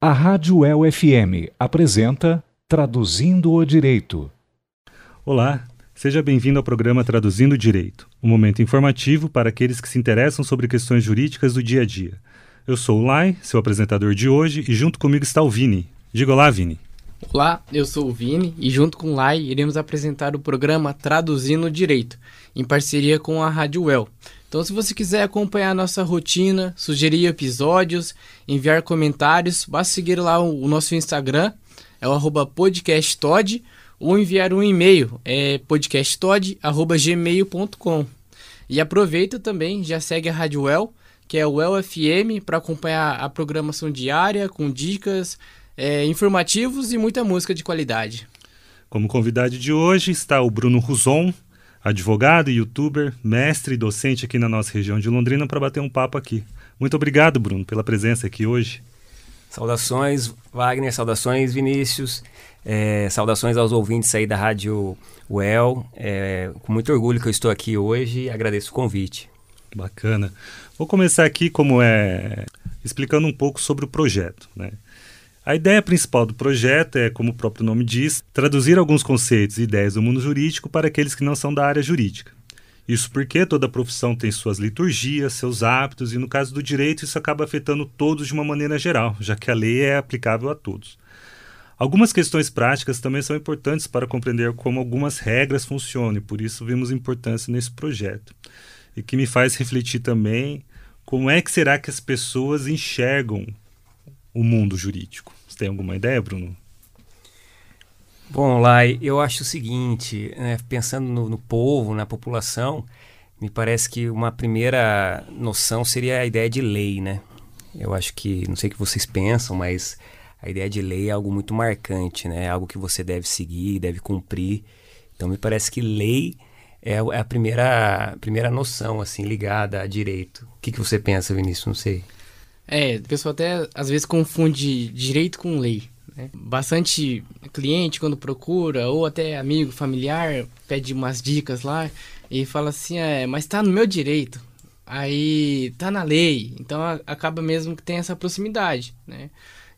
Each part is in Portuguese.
A Rádio El FM apresenta Traduzindo o Direito. Olá, seja bem-vindo ao programa Traduzindo o Direito, um momento informativo para aqueles que se interessam sobre questões jurídicas do dia a dia. Eu sou o Lai, seu apresentador de hoje, e junto comigo está o Vini. Diga olá, Vini. Olá, eu sou o Vini e junto com o Lai iremos apresentar o programa Traduzindo o Direito, em parceria com a Rádio Well. Então, se você quiser acompanhar nossa rotina, sugerir episódios, enviar comentários, basta seguir lá o, nosso Instagram, é o podcasttod, ou enviar um e-mail, é podcasttod.gmail.com. E aproveita também, já segue a Rádio Well, que é o Well FM, para acompanhar a programação diária, com dicas, é, informativos e muita música de qualidade. Como convidado de hoje está o Bruno Ruzon, advogado, youtuber, mestre e docente aqui na nossa região de Londrina para bater um papo aqui. Muito obrigado, Bruno, pela presença aqui hoje. Saudações, Wagner, saudações, Vinícius, é, saudações aos ouvintes aí da Rádio UEL. É, com muito orgulho que eu estou aqui hoje e agradeço o convite. Bacana. Vou começar aqui como é explicando um pouco sobre o projeto, né? A ideia principal do projeto é, como o próprio nome diz, traduzir alguns conceitos e ideias do mundo jurídico para aqueles que não são da área jurídica. Isso porque toda profissão tem suas liturgias, seus hábitos, e no caso do direito, isso acaba afetando todos de uma maneira geral, já que a lei é aplicável a todos. Algumas questões práticas também são importantes para compreender como algumas regras funcionam, e por isso vimos importância nesse projeto. E que me faz refletir também como é que será que as pessoas enxergam o mundo jurídico. Você tem alguma ideia, Bruno? Bom, Lai, eu acho o seguinte, né, pensando no, no, povo, na população, me parece que uma primeira noção seria a ideia de lei, né? Eu acho que, não sei o que vocês pensam, mas a ideia de lei é algo muito marcante, né? É algo que você deve seguir, deve cumprir. Então, me parece que lei é, é a primeira, primeira noção, assim, ligada a direito. O que, que você pensa, Vinícius? Não sei. É, o pessoal até às vezes confunde direito com lei. Né? Bastante cliente quando procura, ou até amigo, familiar, pede umas dicas lá e fala assim, é, mas tá no meu direito. Aí tá na lei. Então acaba mesmo que tem essa proximidade, né?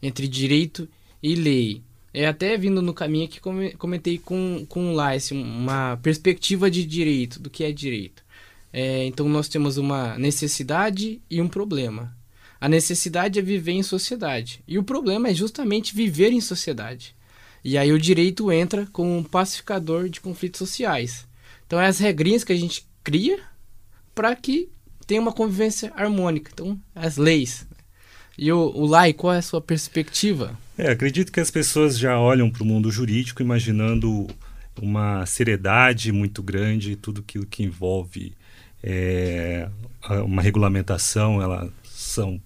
Entre direito e lei. É até vindo no caminho que comentei com, com o Lice, uma perspectiva de direito, do que é direito. É, então nós temos uma necessidade e um problema. A necessidade é viver em sociedade. E o problema é justamente viver em sociedade. E aí o direito entra como um pacificador de conflitos sociais. Então é as regrinhas que a gente cria para que tenha uma convivência harmônica. Então, as leis. E o, o Lai, qual é a sua perspectiva? É, acredito que as pessoas já olham para o mundo jurídico imaginando uma seriedade muito grande, tudo aquilo que envolve é, uma regulamentação, elas são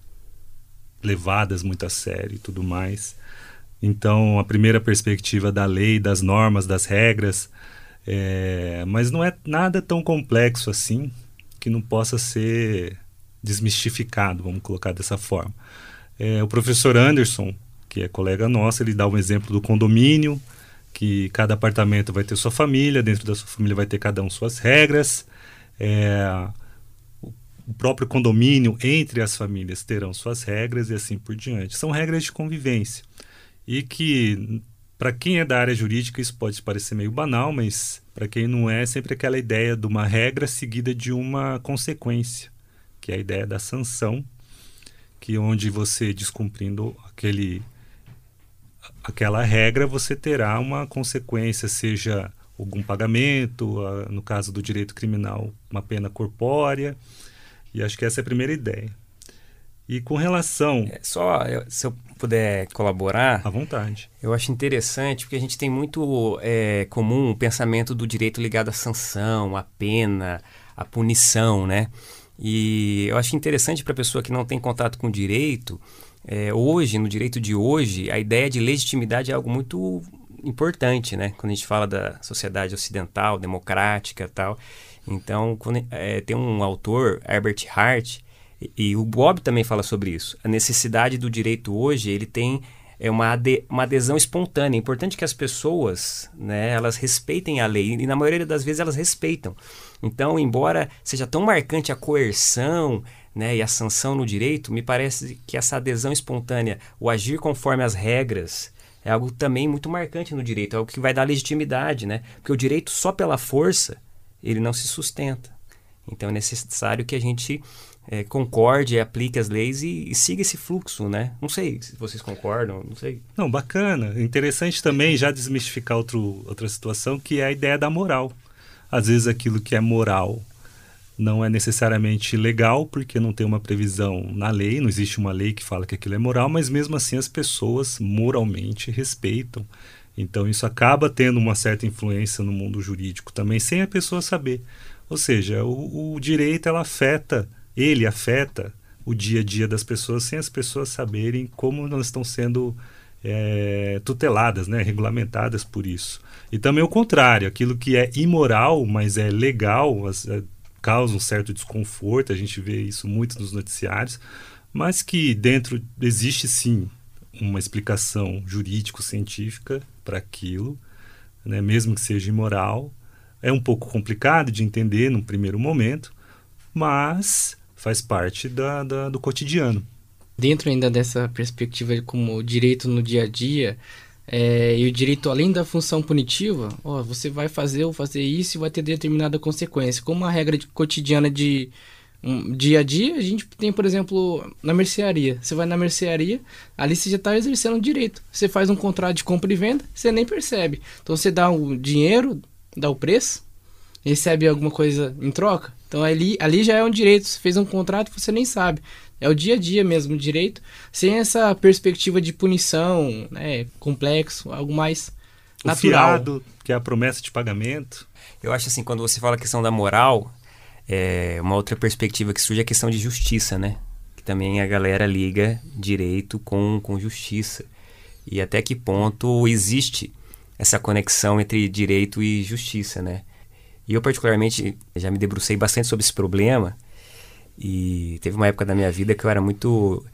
levadas muito a sério e tudo mais. Então, a primeira perspectiva da lei, das normas, das regras, é, mas não é nada tão complexo assim que não possa ser desmistificado, vamos colocar dessa forma. É, o professor Anderson, que é colega nosso, ele dá um exemplo do condomínio, que cada apartamento vai ter sua família, dentro da sua família vai ter cada um suas regras. É, o próprio condomínio entre as famílias terão suas regras e assim por diante. São regras de convivência. E que, para quem é da área jurídica, isso pode parecer meio banal, mas para quem não é, é sempre aquela ideia de uma regra seguida de uma consequência, que é a ideia da sanção, que onde você descumprindo aquele aquela regra, você terá uma consequência, seja algum pagamento, no caso do direito criminal, uma pena corpórea, e acho que essa é a primeira ideia. E com relação. É, só se eu puder colaborar. À vontade. Eu acho interessante porque a gente tem muito é, comum o pensamento do direito ligado à sanção, à pena, à punição, né? E eu acho interessante para a pessoa que não tem contato com o direito, é, hoje, no direito de hoje, a ideia de legitimidade é algo muito importante, né? Quando a gente fala da sociedade ocidental, democrática e tal. Então, quando, é, tem um autor, Herbert Hart, e, e, o Bob também fala sobre isso. A necessidade do direito hoje, ele tem é uma, ade uma adesão espontânea. É importante que as pessoas, né, elas respeitem a lei. E na maioria das vezes elas respeitam. Então, embora seja tão marcante a coerção, né, e a sanção no direito, me parece que essa adesão espontânea, o agir conforme as regras, é algo também muito marcante no direito, é algo que vai dar legitimidade, né? Porque o direito só pela força, ele não se sustenta. Então é necessário que a gente é, concorde, aplique as leis e, e, siga esse fluxo, né? Não sei se vocês concordam, não sei. Não, bacana. Interessante também já desmistificar outro, outra situação, que é a ideia da moral. Às vezes aquilo que é moral não é necessariamente legal, porque não tem uma previsão na lei, não existe uma lei que fala que aquilo é moral, mas mesmo assim as pessoas moralmente respeitam. Então isso acaba tendo uma certa influência no mundo jurídico também, sem a pessoa saber. Ou seja, o, o direito ela afeta, ele afeta o dia a dia das pessoas sem as pessoas saberem como elas estão sendo é, tuteladas, né, regulamentadas por isso. E também o contrário, aquilo que é imoral, mas é legal, as, é, causa um certo desconforto, a gente vê isso muito nos noticiários, mas que dentro existe sim uma explicação jurídico-científica para aquilo, né, mesmo que seja imoral. É um pouco complicado de entender num primeiro momento, mas faz parte da, da, do cotidiano. Dentro ainda dessa perspectiva como direito no dia a dia, é, e o direito, além da função punitiva, ó, você vai fazer ou fazer isso e vai ter determinada consequência. Como uma regra de, cotidiana de um, dia a dia, a gente tem, por exemplo, na mercearia. Você vai na mercearia, ali você já está exercendo o direito. Você faz um contrato de compra e venda, você nem percebe. Então você dá o dinheiro, dá o preço, recebe alguma coisa em troca. Então ali, ali já é um direito. Você fez um contrato você nem sabe. É o dia a dia mesmo, o direito, sem essa perspectiva de punição, né, complexo, algo mais o natural. Fiado, que é a promessa de pagamento. Eu acho assim, quando você fala a questão da moral, é uma outra perspectiva que surge é a questão de justiça, né? Que também a galera liga direito com, com justiça. E até que ponto existe essa conexão entre direito e justiça, né? E eu, particularmente, já me debrucei bastante sobre esse problema e teve uma época da minha vida que eu era muito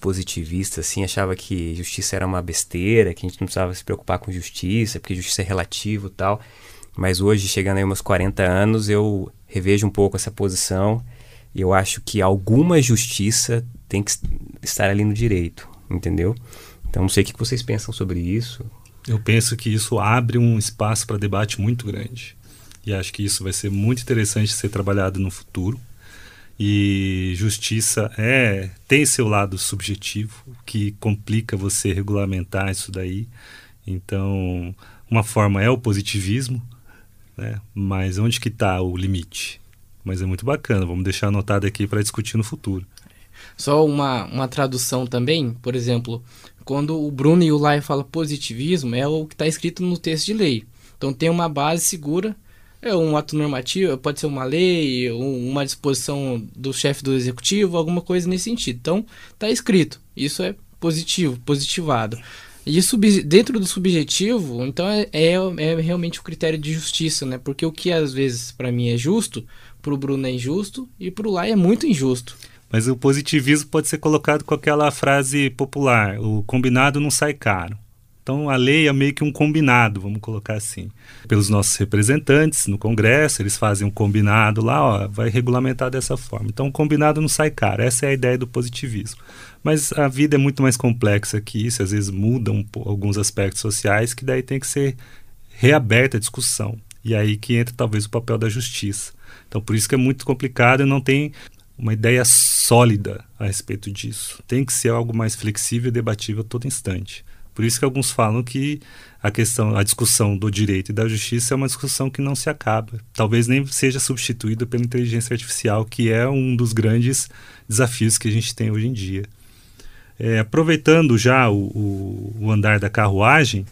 positivista, assim, achava que justiça era uma besteira, que a gente não precisava se preocupar com justiça, porque justiça é relativo tal. Mas hoje, chegando aí meus 40 anos, eu revejo um pouco essa posição eu acho que alguma justiça tem que estar ali no direito, entendeu? Então, não sei o que vocês pensam sobre isso. Eu penso que isso abre um espaço para debate muito grande. E acho que isso vai ser muito interessante ser trabalhado no futuro. E justiça é tem seu lado subjetivo que complica você regulamentar isso daí. Então, uma forma é o positivismo, né? Mas onde que está o limite? Mas é muito bacana. Vamos deixar anotado aqui para discutir no futuro. Só uma, uma tradução também, por exemplo, quando o Bruno e o Lai falam positivismo, é o que está escrito no texto de lei. Então tem uma base segura é um ato normativo, pode ser uma lei, uma disposição do chefe do executivo, alguma coisa nesse sentido. Então, está escrito. Isso é positivo, positivado. E dentro do subjetivo, então é, é, é, realmente o critério de justiça, né? Porque o que às vezes para mim é justo, para o Bruno é injusto e para o Lai é muito injusto. Mas o positivismo pode ser colocado com aquela frase popular: o combinado não sai caro. Então a lei é meio que um combinado, vamos colocar assim. Pelos nossos representantes no Congresso, eles fazem um combinado lá, ó, vai regulamentar dessa forma. Então o combinado não sai caro, essa é a ideia do positivismo. Mas a vida é muito mais complexa que isso, às vezes mudam alguns aspectos sociais que daí tem que ser reaberta a discussão. E aí que entra talvez o papel da justiça. Então por isso que é muito complicado e não tem uma ideia sólida a respeito disso. Tem que ser algo mais flexível e debatível a todo instante. Por isso que alguns falam que a questão, a discussão do direito e da justiça é uma discussão que não se acaba. Talvez nem seja substituída pela inteligência artificial, que é um dos grandes desafios que a gente tem hoje em dia. É, aproveitando já o, o, o, andar da carruagem,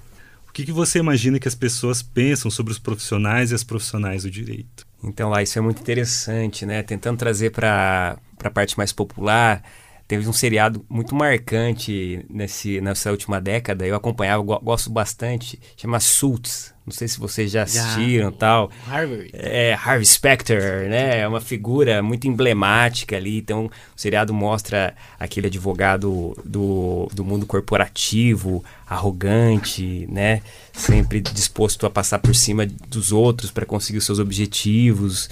o que, que você imagina que as pessoas pensam sobre os profissionais e as profissionais do direito? Então, lá, isso é muito interessante, né? Tentando trazer para a parte mais popular, Teve um seriado muito marcante nesse, nessa última década, eu acompanhava, gosto bastante, chama Suits. Não sei se vocês já assistiram e tal. Harvey. É, Harvey Specter, né? É uma figura muito emblemática ali. Então, o seriado mostra aquele advogado do, do mundo corporativo, arrogante, né? Sempre disposto a passar por cima dos outros para conseguir os seus objetivos.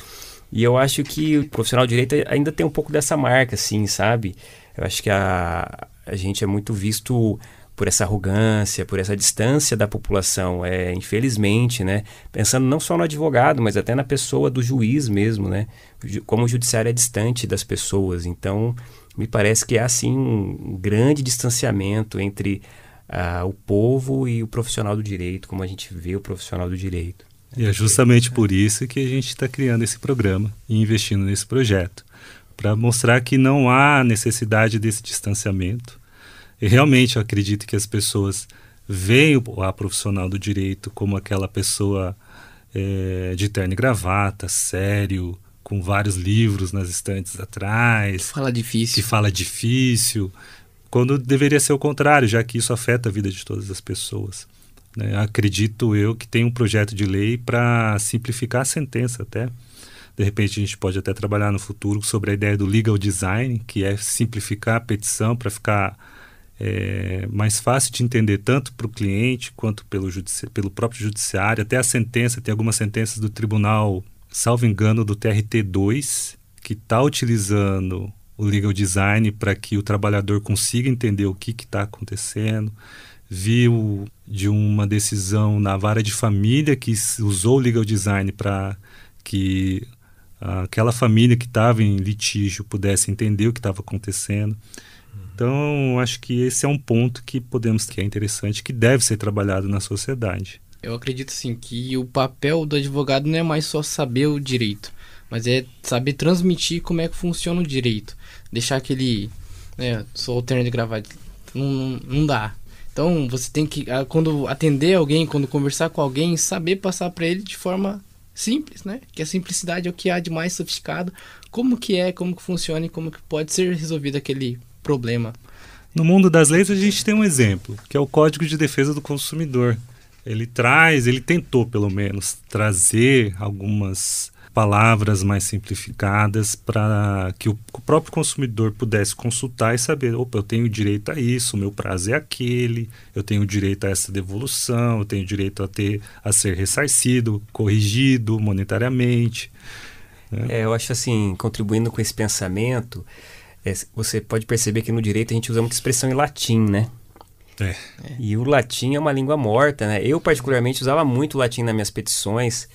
E eu acho que o profissional de direito ainda tem um pouco dessa marca, assim, sabe? Eu acho que a, a gente é muito visto por essa arrogância, por essa distância da população, é infelizmente, né? Pensando não só no advogado, mas até na pessoa do juiz mesmo, né? Como o judiciário é distante das pessoas, então me parece que há assim um grande distanciamento entre uh, o povo e o profissional do direito, como a gente vê o profissional do direito. E é justamente por isso que a gente está criando esse programa e investindo nesse projeto para mostrar que não há necessidade desse distanciamento. E realmente eu acredito que as pessoas veem a profissional do direito como aquela pessoa é, de terno e gravata, sério, com vários livros nas estantes atrás. Que fala difícil. Que fala difícil, quando deveria ser o contrário, já que isso afeta a vida de todas as pessoas. Né? Acredito eu que tem um projeto de lei para simplificar a sentença até. De repente a gente pode até trabalhar no futuro sobre a ideia do legal design, que é simplificar a petição para ficar é, mais fácil de entender tanto para o cliente quanto pelo, pelo próprio judiciário. Até a sentença, tem algumas sentenças do tribunal, salvo engano, do TRT2, que está utilizando o legal design para que o trabalhador consiga entender o que está acontecendo viu de uma decisão na vara de família que usou o legal design para que aquela família que estava em litígio pudesse entender o que estava acontecendo. Então, acho que esse é um ponto que podemos que é interessante, que deve ser trabalhado na sociedade. Eu acredito sim que o papel do advogado não é mais só saber o direito, mas é saber transmitir como é que funciona o direito. Deixar aquele, né, sou alterno de gravata, não, não, não dá. Então você tem que, ah, quando atender alguém, quando conversar com alguém, saber passar para ele de forma simples, né? Que a simplicidade é o que há de mais sofisticado. Como que é, como que funciona e como que pode ser resolvido aquele problema. No mundo das leis a gente tem um exemplo, que é o Código de Defesa do Consumidor. Ele traz, ele tentou pelo menos trazer algumas palavras mais simplificadas para que o próprio consumidor pudesse consultar e saber, opa, eu tenho direito a isso, o meu prazo é aquele, eu tenho direito a essa devolução, eu tenho direito a ter a ser ressarcido, corrigido monetariamente. Né? É, eu acho assim, contribuindo com esse pensamento, é, você pode perceber que no direito a gente usa muita expressão em latim, né? É. E o latim é uma língua morta, né? Eu particularmente usava muito latim nas minhas petições.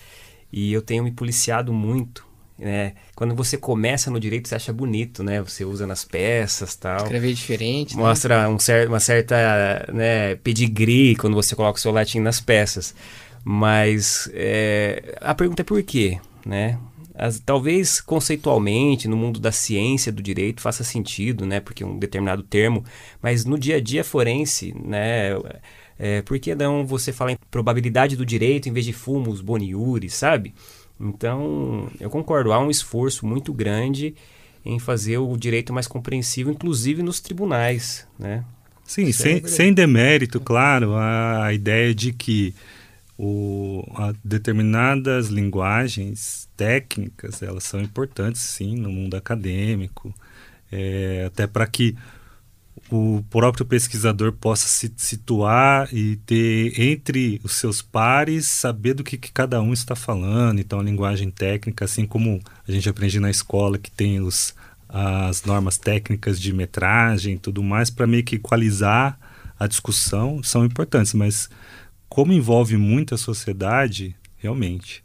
E eu tenho me policiado muito. Né? Quando você começa no direito, você acha bonito, né? Você usa nas peças tal. Escrever diferente. Né? Mostra né? um cer uma certa né, pedigree quando você coloca o seu latim nas peças. Mas é, a pergunta é por quê, né? As, talvez conceitualmente no mundo da ciência do direito faça sentido, né? Porque um determinado termo, mas no dia a dia forense, né? É, por que não você fala em probabilidade do direito em vez de fumos, boniures, sabe? Então, eu concordo, há um esforço muito grande em fazer o direito mais compreensível, inclusive nos tribunais, né? Sim, sem, sem demérito, claro, a, a ideia de que o, determinadas linguagens técnicas, elas são importantes, sim, no mundo acadêmico, é, até para que o próprio pesquisador possa se situar e ter entre os seus pares saber do que, que, cada um está falando. Então, a linguagem técnica, assim como a gente aprende na escola, que tem os, as normas técnicas de metragem e tudo mais, para meio que equalizar a discussão, são importantes. Mas, como envolve muita sociedade, realmente,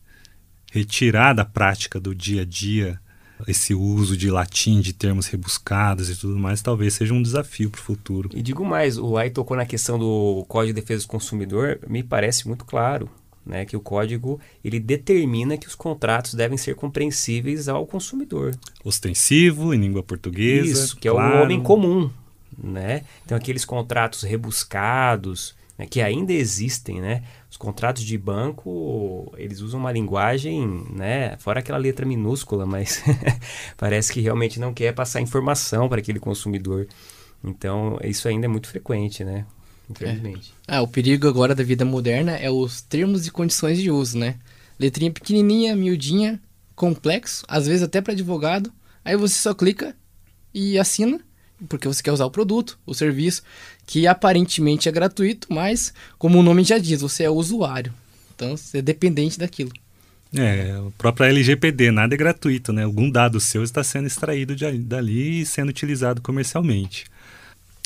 retirar da prática do dia a dia esse uso de latim, de termos rebuscados e tudo mais, talvez seja um desafio para o futuro. E digo mais, o AI tocou na questão do Código de Defesa do Consumidor, me parece muito claro. Né, que o código ele determina que os contratos devem ser compreensíveis ao consumidor. Ostensivo, em língua portuguesa. Isso, que claro. é o homem comum. Né? Então, aqueles contratos rebuscados, né, que ainda existem, né? Os contratos de banco, eles usam uma linguagem, né? Fora aquela letra minúscula, mas parece que realmente não quer passar informação para aquele consumidor. Então, isso ainda é muito frequente, né? Infelizmente. É. Ah, o perigo agora da vida moderna é os termos e condições de uso, né? Letrinha pequenininha, miudinha, complexo, às vezes até para advogado. Aí você só clica e assina porque você quer usar o produto, o serviço, que aparentemente é gratuito, mas como o nome já diz, você é usuário. Então você é dependente daquilo. É, a própria LGPD, nada é gratuito, né? Algum dado seu está sendo extraído de, dali e sendo utilizado comercialmente.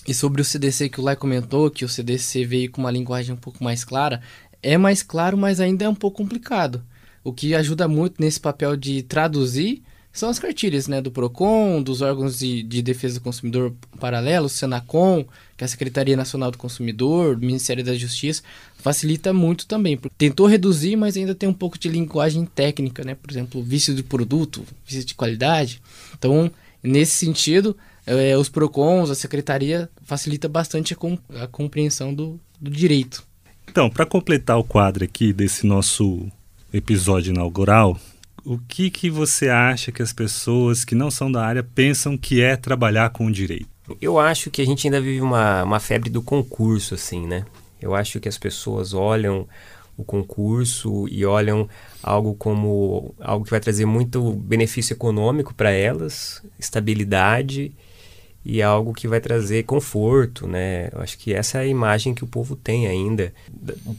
E sobre o CDC que o Lai comentou, que o CDC veio com uma linguagem um pouco mais clara, é mais claro, mas ainda é um pouco complicado. O que ajuda muito nesse papel de traduzir são as cartilhas né, do PROCON, dos órgãos de, de defesa do consumidor paralelos, Senacom, que é a Secretaria Nacional do Consumidor, do Ministério da Justiça, facilita muito também. Tentou reduzir, mas ainda tem um pouco de linguagem técnica, né? Por exemplo, vício de produto, vício de qualidade. Então, nesse sentido, é, os PROCONs, a Secretaria, facilita bastante a, com, a compreensão do, do direito. Então, para completar o quadro aqui desse nosso episódio inaugural, o que, que você acha que as pessoas que não são da área pensam que é trabalhar com o direito? Eu acho que a gente ainda vive uma, uma febre do concurso, assim, né? Eu acho que as pessoas olham o concurso e olham algo como algo que vai trazer muito benefício econômico para elas, estabilidade e algo que vai trazer conforto, né? Eu acho que essa é a imagem que o povo tem ainda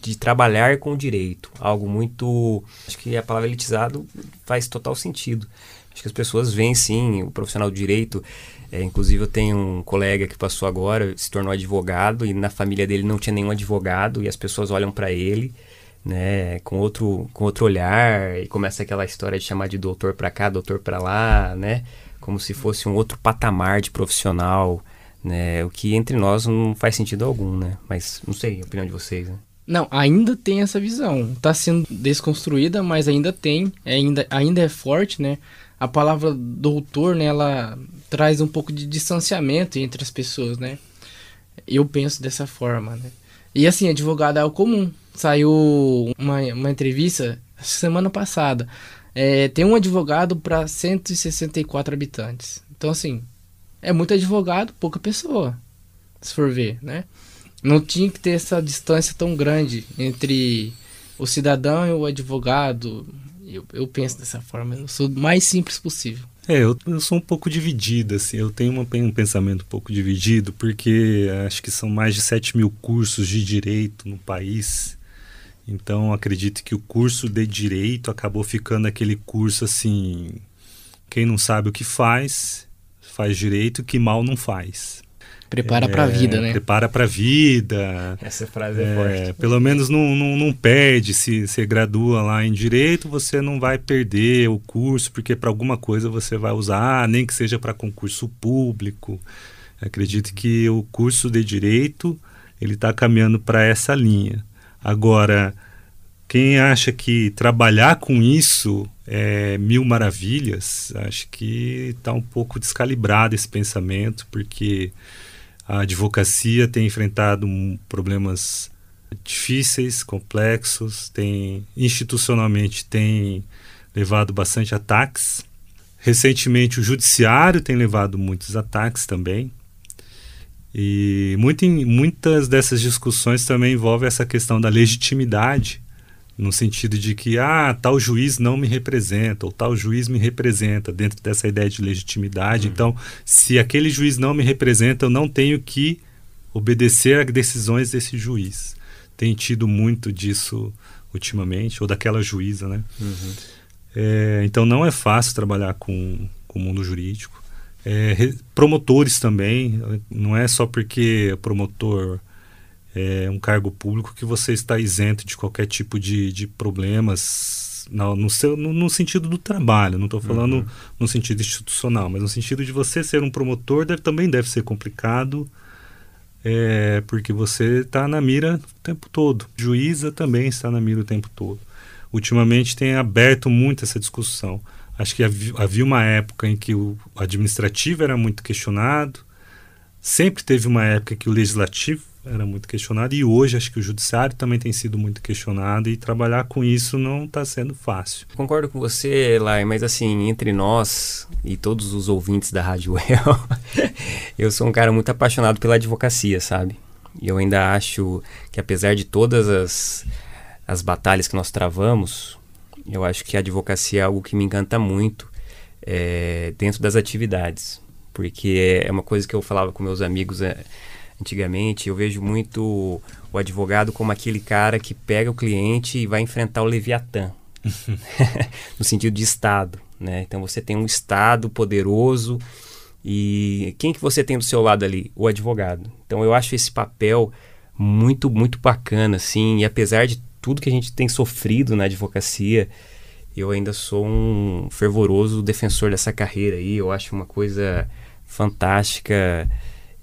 de trabalhar com o direito, algo muito, acho que a palavra elitizado faz total sentido. Acho que as pessoas veem sim o profissional de direito. É, inclusive eu tenho um colega que passou agora, se tornou advogado e na família dele não tinha nenhum advogado e as pessoas olham para ele né, com outro, com outro olhar e começa aquela história de chamar de doutor para cá, doutor para lá, né? Como se fosse um outro patamar de profissional, né? O que entre nós não faz sentido algum, né? Mas não sei a opinião de vocês, né? Não, ainda tem essa visão. Está sendo desconstruída, mas ainda tem, ainda, ainda é forte, né? A palavra doutor, né, ela traz um pouco de distanciamento entre as pessoas, né? Eu penso dessa forma, né? E assim, advogado é o comum. Saiu uma, uma entrevista semana passada é, tem um advogado para 164 habitantes. Então, assim, é muito advogado, pouca pessoa, se for ver, né? Não tinha que ter essa distância tão grande entre o cidadão e o advogado. Eu, eu penso dessa forma, eu sou o mais simples possível. É, eu, eu sou um pouco dividido, assim, eu tenho uma, um pensamento um pouco dividido, porque acho que são mais de 7 mil cursos de direito no país, então acredito que o curso de direito acabou ficando aquele curso assim, quem não sabe o que faz, faz direito, que mal não faz. Prepara é, para a vida, né? Prepara para a vida. Essa frase é, é forte. Pelo menos não, não, não perde. Se você gradua lá em direito, você não vai perder o curso, porque para alguma coisa você vai usar, nem que seja para concurso público. Acredito que o curso de direito ele está caminhando para essa linha. Agora, quem acha que trabalhar com isso é mil maravilhas, acho que está um pouco descalibrado esse pensamento, porque a advocacia tem enfrentado problemas difíceis, complexos, tem institucionalmente tem levado bastante ataques. Recentemente o judiciário tem levado muitos ataques também. E muito, muitas dessas discussões também envolvem essa questão da legitimidade, no sentido de que, ah, tal juiz não me representa, ou tal juiz me representa, dentro dessa ideia de legitimidade. Uhum. Então, se aquele juiz não me representa, eu não tenho que obedecer às decisões desse juiz. Tem tido muito disso ultimamente, ou daquela juíza, né? Uhum. É, então, não é fácil trabalhar com, com o mundo jurídico. É, promotores também, não é só porque promotor é um cargo público que você está isento de qualquer tipo de, de problemas no, no, seu, no, no sentido do trabalho, não estou falando uhum. no sentido institucional, mas no sentido de você ser um promotor deve, também deve ser complicado, é, porque você está na mira o tempo todo. Juíza também está na mira o tempo todo. Ultimamente tem aberto muito essa discussão. Acho que havia uma época em que o administrativo era muito questionado, sempre teve uma época que o legislativo era muito questionado e hoje acho que o judiciário também tem sido muito questionado e trabalhar com isso não está sendo fácil. Concordo com você, Lai, mas assim, entre nós e todos os ouvintes da Rádio Well, eu sou um cara muito apaixonado pela advocacia, sabe? E eu ainda acho que apesar de todas as, as batalhas que nós travamos, eu acho que a advocacia é algo que me encanta muito é, dentro das atividades, porque é uma coisa que eu falava com meus amigos é, antigamente. Eu vejo muito o advogado como aquele cara que pega o cliente e vai enfrentar o Leviatã. no sentido de Estado. Né? Então você tem um Estado poderoso e quem que você tem do seu lado ali? O advogado. Então eu acho esse papel muito, muito bacana, assim, e apesar de tudo que a gente tem sofrido na advocacia, eu ainda sou um fervoroso defensor dessa carreira aí, eu acho uma coisa fantástica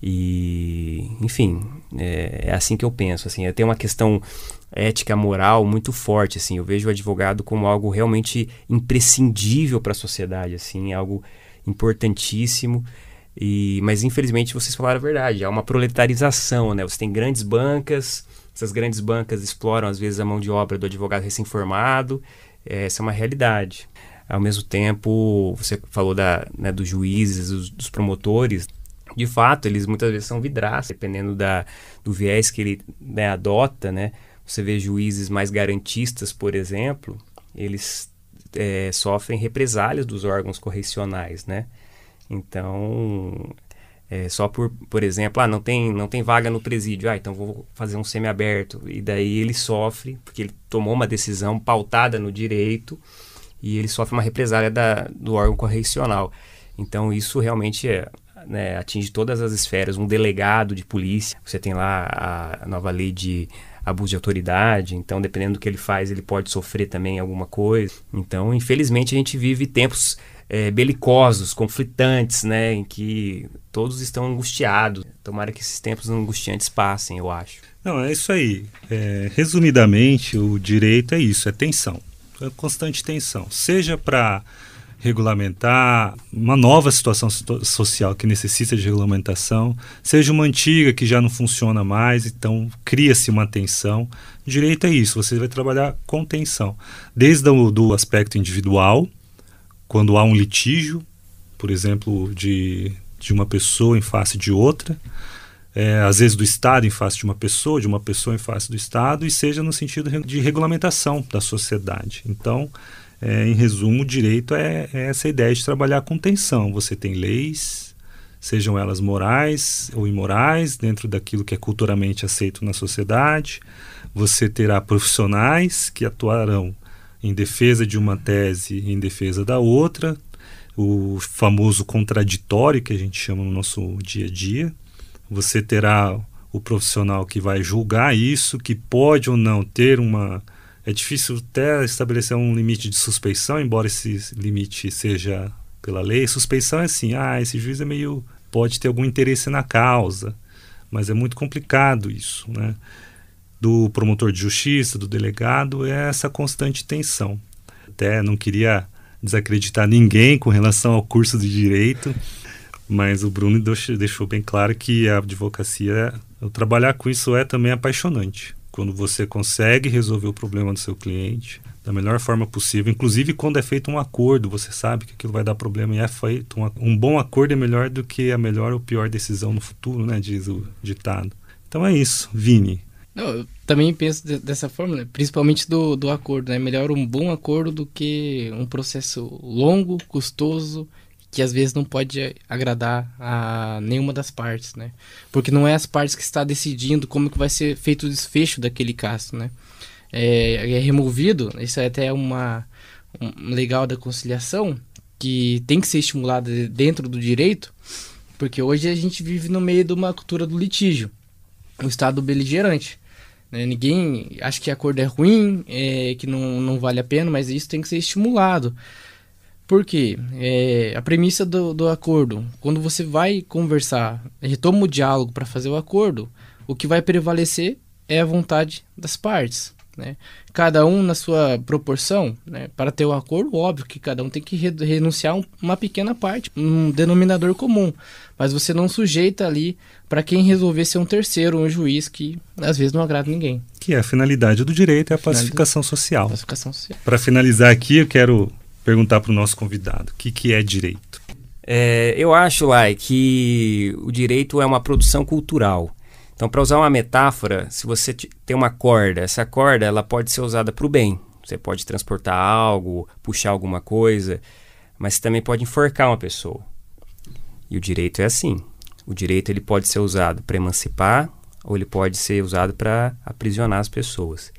e, enfim, é, é assim que eu penso, assim, tenho uma questão ética, moral muito forte, assim, eu vejo o advogado como algo realmente imprescindível para a sociedade, assim, algo importantíssimo. E, mas infelizmente vocês falaram a verdade, há uma proletarização, né? Você tem grandes bancas, essas grandes bancas exploram às vezes a mão de obra do advogado recém-formado, é, essa é uma realidade. Ao mesmo tempo, você falou da, né, dos juízes, dos, dos, promotores, de fato, eles muitas vezes são vidraças, dependendo da, do viés que ele né, adota, né? Você vê juízes mais garantistas, por exemplo, eles é, sofrem represálias dos órgãos correcionais, né? Então, é, só por, por exemplo, ah, não tem, não tem vaga no presídio, ah, então vou fazer um semiaberto. E daí ele sofre, porque ele tomou uma decisão pautada no direito e ele sofre uma represália da, do órgão correcional. Então, isso realmente é, né, atinge todas as esferas. Um delegado de polícia, você tem lá a, nova lei de abuso de autoridade, então dependendo do que ele faz, ele pode sofrer também alguma coisa. Então, infelizmente, a gente vive tempos é, belicosos, conflitantes, né, em que todos estão angustiados. Tomara que esses tempos angustiantes passem, eu acho. Não, é isso aí. É, resumidamente, o direito é isso, é tensão, é constante tensão. Seja para regulamentar uma nova situação social que necessita de regulamentação, seja uma antiga que já não funciona mais, então cria-se uma tensão. Direito é isso, você vai trabalhar com tensão, desde o do aspecto individual, quando há um litígio, por exemplo, de, de uma pessoa em face de outra, é, às vezes do Estado em face de uma pessoa, de uma pessoa em face do Estado, e seja no sentido de regulamentação da sociedade. Então, é, em resumo, o direito é, é, essa ideia de trabalhar com tensão. Você tem leis, sejam elas morais ou imorais, dentro daquilo que é culturalmente aceito na sociedade. Você terá profissionais que atuarão em defesa de uma tese em defesa da outra, o famoso contraditório que a gente chama no nosso dia a dia. Você terá o profissional que vai julgar isso, que pode ou não ter uma é difícil até estabelecer um limite de suspeição, embora esse limite seja pela lei. Suspeição é assim, ah, esse juiz é meio pode ter algum interesse na causa, mas é muito complicado isso, né? Do promotor de justiça, do delegado, é essa constante tensão. Até não queria desacreditar ninguém com relação ao curso de direito, mas o Bruno deixou bem claro que a advocacia, trabalhar com isso é também apaixonante quando você consegue resolver o problema do seu cliente da melhor forma possível, inclusive quando é feito um acordo, você sabe que aquilo vai dar problema e é feito um, um bom acordo é melhor do que a melhor ou pior decisão no futuro, né, diz o ditado. Então é isso, Vini. Não, eu também penso de, dessa forma, né? principalmente do, do acordo. É né? melhor um bom acordo do que um processo longo, custoso que às vezes não pode agradar a nenhuma das partes, né? Porque não é as partes que está decidindo como que vai ser feito o desfecho daquele caso, né? É, é removido, isso é até uma um legal da conciliação que tem que ser estimulada dentro do direito, porque hoje a gente vive no meio de uma cultura do litígio, um estado beligerante. Né? Ninguém acha que acordo é ruim, é, que não, não vale a pena, mas isso tem que ser estimulado. Porque é, a premissa do, do acordo, quando você vai conversar, retoma o diálogo para fazer o acordo, o que vai prevalecer é a vontade das partes. Né? Cada um na sua proporção, né? para ter o um acordo, óbvio que cada um tem que re renunciar um, uma pequena parte, um denominador comum, mas você não sujeita ali para quem resolver ser um terceiro, um juiz que às vezes não agrada ninguém. Que é a finalidade do direito, é a pacificação social. Pacificação social. Para finalizar aqui, eu quero perguntar para o nosso convidado: o que, que é direito? É, eu acho, Lai, que o direito é uma produção cultural. Então, para usar uma metáfora, se você tem uma corda, essa corda ela pode ser usada para o bem. Você pode transportar algo, puxar alguma coisa, mas também pode enforcar uma pessoa. E o direito é assim. O direito ele pode ser usado para emancipar ou ele pode ser usado para aprisionar as pessoas.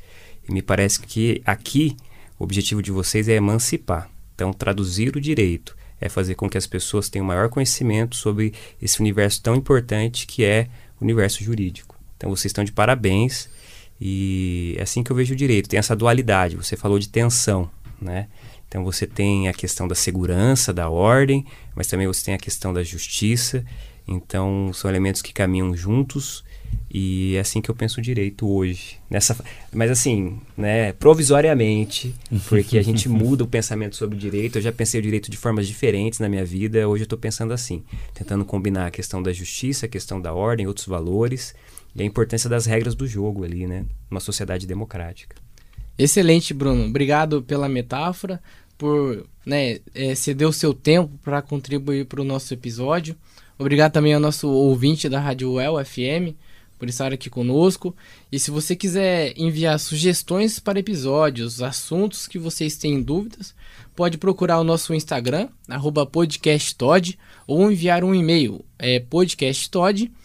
E me parece que aqui o objetivo de vocês é emancipar. Então, traduzir o direito é fazer com que as pessoas tenham maior conhecimento sobre esse universo tão importante que é universo jurídico. Então, vocês estão de parabéns e é assim que eu vejo o direito. Tem essa dualidade. Você falou de tensão, né? Então, você tem a questão da segurança, da ordem, mas também você tem a questão da justiça. Então, são elementos que caminham juntos e é assim que eu penso o direito hoje. Nessa, mas assim, né, provisoriamente, porque a gente muda o pensamento sobre o direito. Eu já pensei o direito de formas diferentes na minha vida, hoje eu estou pensando assim, tentando combinar a questão da justiça, a questão da ordem, outros valores e a importância das regras do jogo ali, né, numa sociedade democrática. Excelente, Bruno. Obrigado pela metáfora, por né, é, ceder o seu tempo para contribuir para o nosso episódio. Obrigado também ao nosso ouvinte da Rádio Well FM por estar aqui conosco. E se você quiser enviar sugestões para episódios, assuntos que vocês têm dúvidas, pode procurar o nosso Instagram, podcasttod, ou enviar um e-mail, é podcasttod.com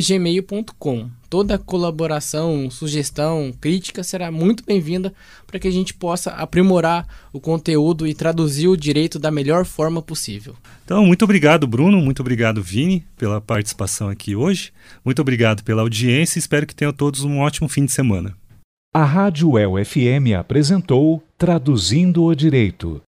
gmail.com. Toda colaboração, sugestão, crítica será muito bem-vinda para que a gente possa aprimorar o conteúdo e traduzir o direito da melhor forma possível. Então, muito obrigado, Bruno, muito obrigado, Vini, pela participação aqui hoje. Muito obrigado pela audiência e espero que tenham todos um ótimo fim de semana. A Rádio El FM apresentou Traduzindo o Direito